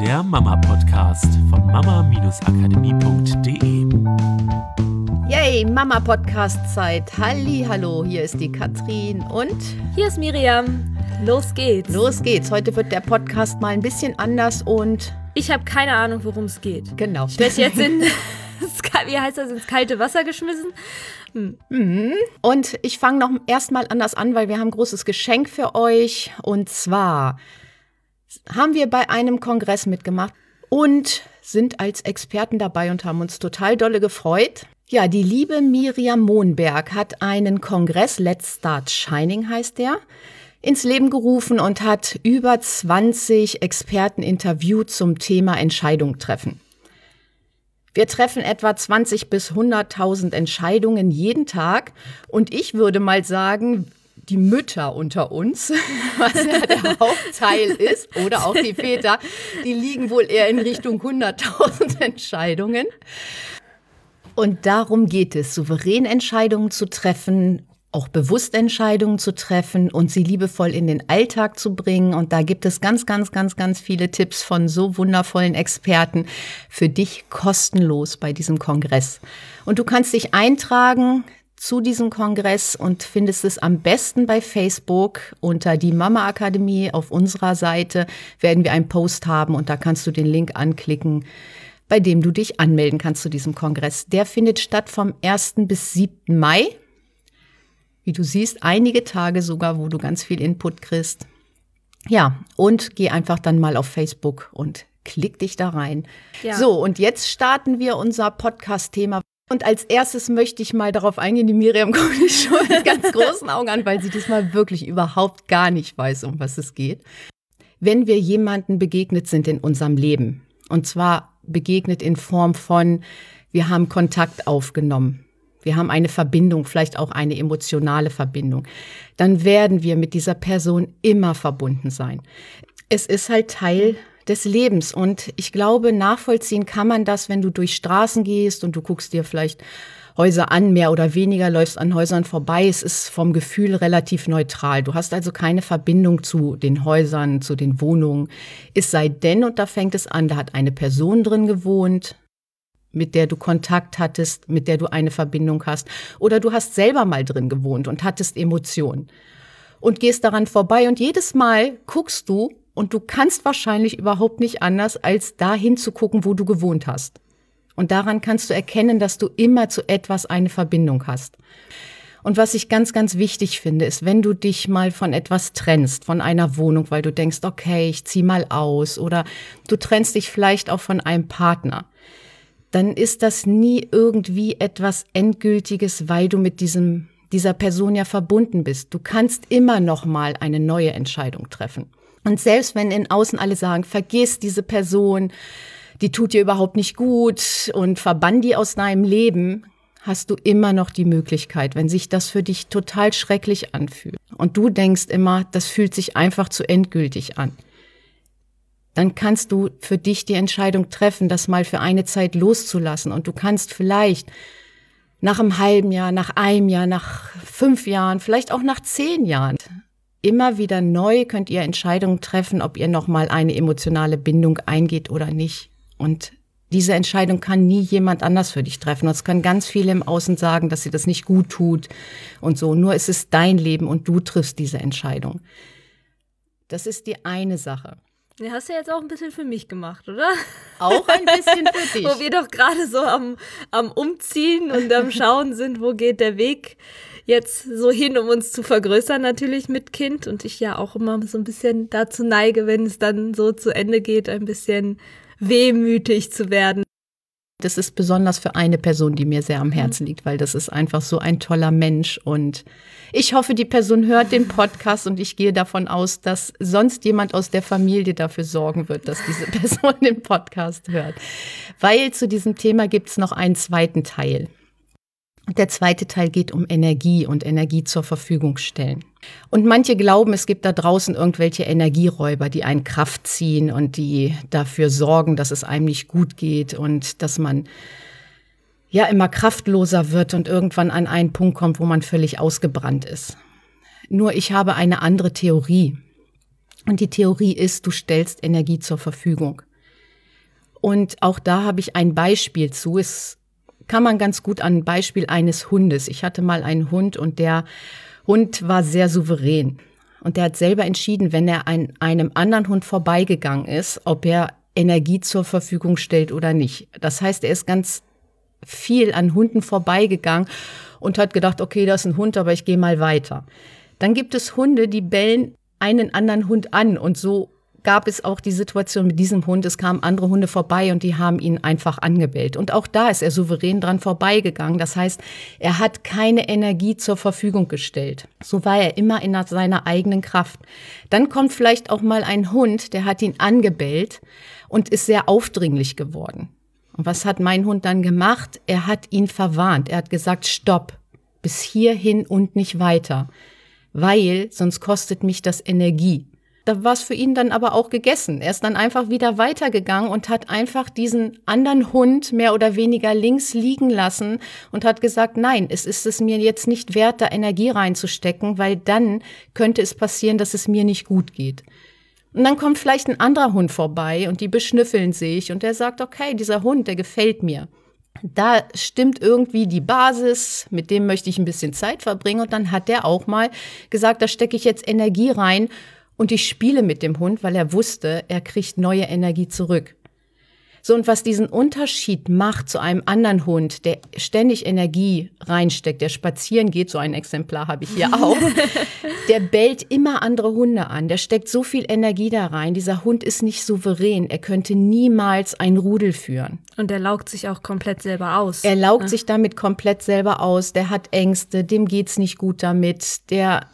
der Mama-Podcast von mama-akademie.de. Yay, Mama-Podcast-Zeit. Halli, hallo, hier ist die Katrin und hier ist Miriam. Los geht's. Los geht's. Heute wird der Podcast mal ein bisschen anders und ich habe keine Ahnung, worum es geht. Genau. Ich werde jetzt in, wie heißt das, ins kalte Wasser geschmissen. Hm. Mhm. Und ich fange noch erstmal anders an, weil wir haben ein großes Geschenk für euch. Und zwar haben wir bei einem Kongress mitgemacht und sind als Experten dabei und haben uns total dolle gefreut. Ja, die liebe Miriam Mohnberg hat einen Kongress, Let's Start Shining heißt der, ins Leben gerufen und hat über 20 Experten interviewt zum Thema Entscheidung treffen. Wir treffen etwa 20 bis 100.000 Entscheidungen jeden Tag und ich würde mal sagen, die Mütter unter uns, was ja der Hauptteil ist, oder auch die Väter, die liegen wohl eher in Richtung 100.000 Entscheidungen. Und darum geht es, souverän Entscheidungen zu treffen, auch bewusst Entscheidungen zu treffen und sie liebevoll in den Alltag zu bringen. Und da gibt es ganz, ganz, ganz, ganz viele Tipps von so wundervollen Experten für dich kostenlos bei diesem Kongress. Und du kannst dich eintragen zu diesem Kongress und findest es am besten bei Facebook unter die Mama Akademie. Auf unserer Seite werden wir einen Post haben und da kannst du den Link anklicken, bei dem du dich anmelden kannst zu diesem Kongress. Der findet statt vom 1. bis 7. Mai. Wie du siehst, einige Tage sogar, wo du ganz viel Input kriegst. Ja, und geh einfach dann mal auf Facebook und klick dich da rein. Ja. So, und jetzt starten wir unser Podcast-Thema. Und als erstes möchte ich mal darauf eingehen, die Miriam guckt mich schon mit ganz großen Augen an, weil sie diesmal wirklich überhaupt gar nicht weiß, um was es geht. Wenn wir jemanden begegnet sind in unserem Leben, und zwar begegnet in Form von, wir haben Kontakt aufgenommen, wir haben eine Verbindung, vielleicht auch eine emotionale Verbindung, dann werden wir mit dieser Person immer verbunden sein. Es ist halt Teil des Lebens. Und ich glaube, nachvollziehen kann man das, wenn du durch Straßen gehst und du guckst dir vielleicht Häuser an, mehr oder weniger, läufst an Häusern vorbei. Es ist vom Gefühl relativ neutral. Du hast also keine Verbindung zu den Häusern, zu den Wohnungen. Es sei denn, und da fängt es an, da hat eine Person drin gewohnt, mit der du Kontakt hattest, mit der du eine Verbindung hast. Oder du hast selber mal drin gewohnt und hattest Emotionen. Und gehst daran vorbei und jedes Mal guckst du, und du kannst wahrscheinlich überhaupt nicht anders, als dahin zu gucken, wo du gewohnt hast. Und daran kannst du erkennen, dass du immer zu etwas eine Verbindung hast. Und was ich ganz, ganz wichtig finde, ist, wenn du dich mal von etwas trennst, von einer Wohnung, weil du denkst, okay, ich zieh mal aus, oder du trennst dich vielleicht auch von einem Partner, dann ist das nie irgendwie etwas Endgültiges, weil du mit diesem, dieser Person ja verbunden bist. Du kannst immer noch mal eine neue Entscheidung treffen. Und selbst wenn in außen alle sagen, vergiss diese Person, die tut dir überhaupt nicht gut und verbann die aus deinem Leben, hast du immer noch die Möglichkeit, wenn sich das für dich total schrecklich anfühlt und du denkst immer, das fühlt sich einfach zu endgültig an, dann kannst du für dich die Entscheidung treffen, das mal für eine Zeit loszulassen. Und du kannst vielleicht nach einem halben Jahr, nach einem Jahr, nach fünf Jahren, vielleicht auch nach zehn Jahren immer wieder neu könnt ihr Entscheidungen treffen, ob ihr nochmal eine emotionale Bindung eingeht oder nicht. Und diese Entscheidung kann nie jemand anders für dich treffen. Und es können ganz viele im Außen sagen, dass sie das nicht gut tut und so. Nur ist es dein Leben und du triffst diese Entscheidung. Das ist die eine Sache. Ja, hast du jetzt auch ein bisschen für mich gemacht, oder? Auch ein bisschen für dich. wo wir doch gerade so am, am Umziehen und am Schauen sind, wo geht der Weg jetzt so hin, um uns zu vergrößern, natürlich mit Kind. Und ich ja auch immer so ein bisschen dazu neige, wenn es dann so zu Ende geht, ein bisschen wehmütig zu werden. Das ist besonders für eine Person, die mir sehr am Herzen mhm. liegt, weil das ist einfach so ein toller Mensch. Und ich hoffe, die Person hört den Podcast und ich gehe davon aus, dass sonst jemand aus der Familie dafür sorgen wird, dass diese Person den Podcast hört. Weil zu diesem Thema gibt es noch einen zweiten Teil. Der zweite Teil geht um Energie und Energie zur Verfügung stellen. Und manche glauben, es gibt da draußen irgendwelche Energieräuber, die einen Kraft ziehen und die dafür sorgen, dass es einem nicht gut geht und dass man ja immer kraftloser wird und irgendwann an einen Punkt kommt, wo man völlig ausgebrannt ist. Nur ich habe eine andere Theorie. Und die Theorie ist, du stellst Energie zur Verfügung. Und auch da habe ich ein Beispiel zu. Es kann man ganz gut an Beispiel eines Hundes. Ich hatte mal einen Hund und der Hund war sehr souverän. Und der hat selber entschieden, wenn er an einem anderen Hund vorbeigegangen ist, ob er Energie zur Verfügung stellt oder nicht. Das heißt, er ist ganz viel an Hunden vorbeigegangen und hat gedacht, okay, das ist ein Hund, aber ich gehe mal weiter. Dann gibt es Hunde, die bellen einen anderen Hund an und so gab es auch die Situation mit diesem Hund. Es kamen andere Hunde vorbei und die haben ihn einfach angebellt. Und auch da ist er souverän dran vorbeigegangen. Das heißt, er hat keine Energie zur Verfügung gestellt. So war er immer in seiner eigenen Kraft. Dann kommt vielleicht auch mal ein Hund, der hat ihn angebellt und ist sehr aufdringlich geworden. Und was hat mein Hund dann gemacht? Er hat ihn verwarnt. Er hat gesagt, stopp, bis hierhin und nicht weiter, weil sonst kostet mich das Energie da war es für ihn dann aber auch gegessen. Er ist dann einfach wieder weitergegangen und hat einfach diesen anderen Hund mehr oder weniger links liegen lassen und hat gesagt, nein, es ist es mir jetzt nicht wert, da Energie reinzustecken, weil dann könnte es passieren, dass es mir nicht gut geht. Und dann kommt vielleicht ein anderer Hund vorbei und die beschnüffeln sich und der sagt, okay, dieser Hund, der gefällt mir. Da stimmt irgendwie die Basis, mit dem möchte ich ein bisschen Zeit verbringen. Und dann hat der auch mal gesagt, da stecke ich jetzt Energie rein und ich spiele mit dem Hund, weil er wusste, er kriegt neue Energie zurück. So, und was diesen Unterschied macht zu einem anderen Hund, der ständig Energie reinsteckt, der spazieren geht, so ein Exemplar habe ich hier auch, der bellt immer andere Hunde an, der steckt so viel Energie da rein. Dieser Hund ist nicht souverän, er könnte niemals ein Rudel führen. Und er laugt sich auch komplett selber aus. Er laugt ja. sich damit komplett selber aus, der hat Ängste, dem geht's nicht gut damit, der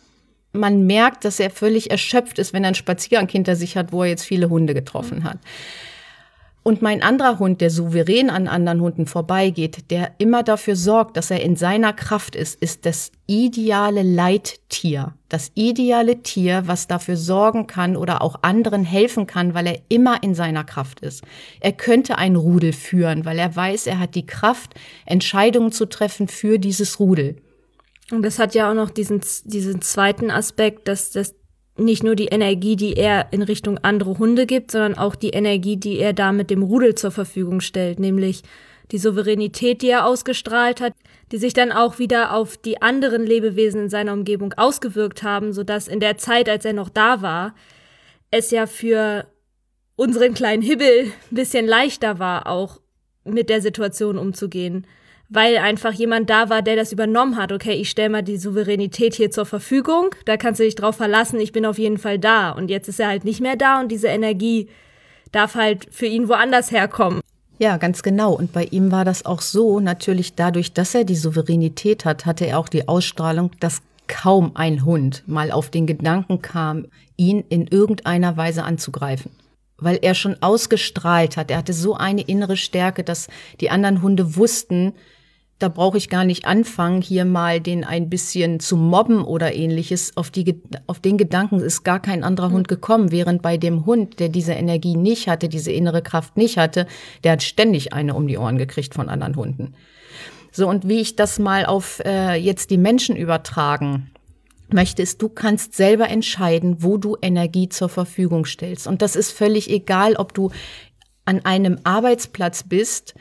man merkt, dass er völlig erschöpft ist, wenn er einen Spaziergang hinter sich hat, wo er jetzt viele Hunde getroffen hat. Und mein anderer Hund, der souverän an anderen Hunden vorbeigeht, der immer dafür sorgt, dass er in seiner Kraft ist, ist das ideale Leittier. Das ideale Tier, was dafür sorgen kann oder auch anderen helfen kann, weil er immer in seiner Kraft ist. Er könnte ein Rudel führen, weil er weiß, er hat die Kraft, Entscheidungen zu treffen für dieses Rudel. Und das hat ja auch noch diesen, diesen zweiten Aspekt, dass das nicht nur die Energie, die er in Richtung andere Hunde gibt, sondern auch die Energie, die er da mit dem Rudel zur Verfügung stellt, nämlich die Souveränität, die er ausgestrahlt hat, die sich dann auch wieder auf die anderen Lebewesen in seiner Umgebung ausgewirkt haben, sodass in der Zeit, als er noch da war, es ja für unseren kleinen Hibbel ein bisschen leichter war, auch mit der Situation umzugehen weil einfach jemand da war, der das übernommen hat. Okay, ich stelle mal die Souveränität hier zur Verfügung, da kannst du dich drauf verlassen, ich bin auf jeden Fall da. Und jetzt ist er halt nicht mehr da und diese Energie darf halt für ihn woanders herkommen. Ja, ganz genau. Und bei ihm war das auch so, natürlich dadurch, dass er die Souveränität hat, hatte er auch die Ausstrahlung, dass kaum ein Hund mal auf den Gedanken kam, ihn in irgendeiner Weise anzugreifen weil er schon ausgestrahlt hat. Er hatte so eine innere Stärke, dass die anderen Hunde wussten, da brauche ich gar nicht anfangen, hier mal den ein bisschen zu mobben oder ähnliches. Auf, die, auf den Gedanken ist gar kein anderer Hund gekommen, während bei dem Hund, der diese Energie nicht hatte, diese innere Kraft nicht hatte, der hat ständig eine um die Ohren gekriegt von anderen Hunden. So, und wie ich das mal auf äh, jetzt die Menschen übertragen möchte, ist, du kannst selber entscheiden, wo du Energie zur Verfügung stellst. Und das ist völlig egal, ob du an einem Arbeitsplatz bist,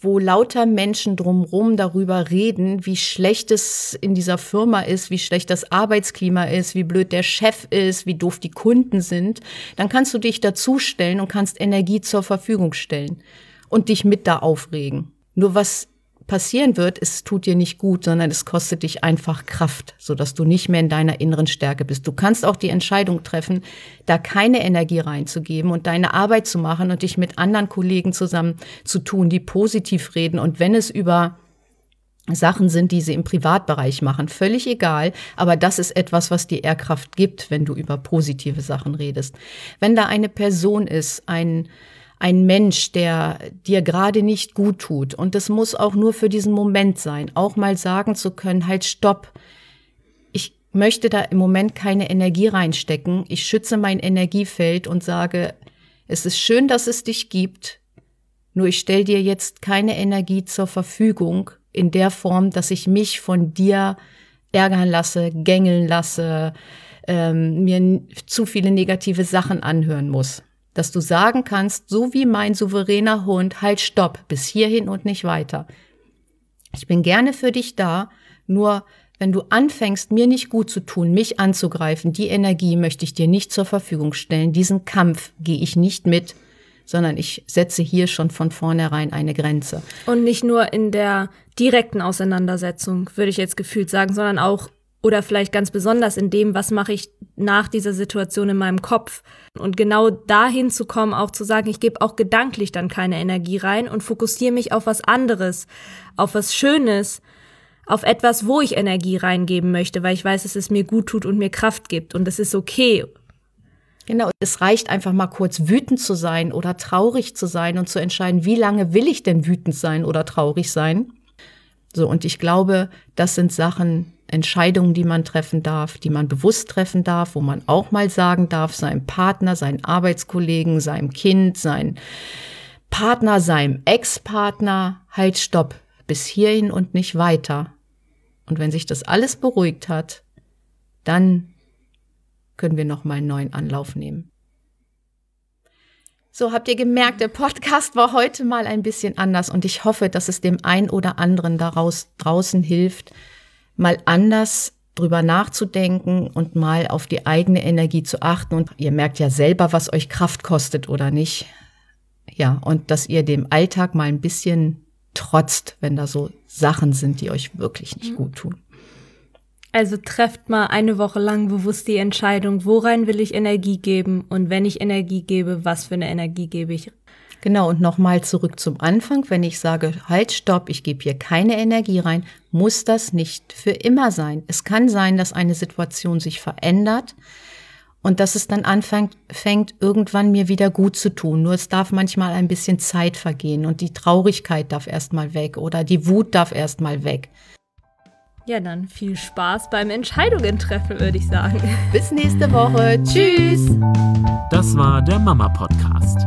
wo lauter Menschen drumherum darüber reden, wie schlecht es in dieser Firma ist, wie schlecht das Arbeitsklima ist, wie blöd der Chef ist, wie doof die Kunden sind, dann kannst du dich dazustellen und kannst Energie zur Verfügung stellen und dich mit da aufregen. Nur was passieren wird, es tut dir nicht gut, sondern es kostet dich einfach Kraft, sodass du nicht mehr in deiner inneren Stärke bist. Du kannst auch die Entscheidung treffen, da keine Energie reinzugeben und deine Arbeit zu machen und dich mit anderen Kollegen zusammen zu tun, die positiv reden. Und wenn es über Sachen sind, die sie im Privatbereich machen, völlig egal, aber das ist etwas, was dir Ehrkraft gibt, wenn du über positive Sachen redest. Wenn da eine Person ist, ein ein Mensch, der dir gerade nicht gut tut. Und das muss auch nur für diesen Moment sein. Auch mal sagen zu können, halt stopp. Ich möchte da im Moment keine Energie reinstecken. Ich schütze mein Energiefeld und sage, es ist schön, dass es dich gibt. Nur ich stelle dir jetzt keine Energie zur Verfügung in der Form, dass ich mich von dir ärgern lasse, gängeln lasse, ähm, mir zu viele negative Sachen anhören muss. Dass du sagen kannst, so wie mein souveräner Hund, halt stopp, bis hierhin und nicht weiter. Ich bin gerne für dich da, nur wenn du anfängst, mir nicht gut zu tun, mich anzugreifen, die Energie möchte ich dir nicht zur Verfügung stellen. Diesen Kampf gehe ich nicht mit, sondern ich setze hier schon von vornherein eine Grenze. Und nicht nur in der direkten Auseinandersetzung, würde ich jetzt gefühlt sagen, sondern auch oder vielleicht ganz besonders in dem, was mache ich nach dieser Situation in meinem Kopf. Und genau dahin zu kommen, auch zu sagen, ich gebe auch gedanklich dann keine Energie rein und fokussiere mich auf was anderes, auf was Schönes, auf etwas, wo ich Energie reingeben möchte, weil ich weiß, dass es mir gut tut und mir Kraft gibt und es ist okay. Genau, es reicht einfach mal kurz wütend zu sein oder traurig zu sein und zu entscheiden, wie lange will ich denn wütend sein oder traurig sein. So, und ich glaube, das sind Sachen, Entscheidungen, die man treffen darf, die man bewusst treffen darf, wo man auch mal sagen darf, seinem Partner, seinen Arbeitskollegen, seinem Kind, seinem Partner, seinem Ex-Partner, halt stopp, bis hierhin und nicht weiter. Und wenn sich das alles beruhigt hat, dann können wir noch mal einen neuen Anlauf nehmen. So habt ihr gemerkt, der Podcast war heute mal ein bisschen anders und ich hoffe, dass es dem ein oder anderen daraus draußen hilft, mal anders drüber nachzudenken und mal auf die eigene Energie zu achten. Und ihr merkt ja selber, was euch Kraft kostet oder nicht. Ja, und dass ihr dem Alltag mal ein bisschen trotzt, wenn da so Sachen sind, die euch wirklich nicht gut tun. Also trefft mal eine Woche lang bewusst die Entscheidung, worein will ich Energie geben und wenn ich Energie gebe, was für eine Energie gebe ich. Genau, und nochmal zurück zum Anfang. Wenn ich sage, halt, stopp, ich gebe hier keine Energie rein, muss das nicht für immer sein. Es kann sein, dass eine Situation sich verändert und dass es dann anfängt, fängt, irgendwann mir wieder gut zu tun. Nur es darf manchmal ein bisschen Zeit vergehen und die Traurigkeit darf erstmal weg oder die Wut darf erstmal weg. Ja, dann viel Spaß beim Entscheidungen treffen, würde ich sagen. Bis nächste Woche. Tschüss. Das war der Mama Podcast.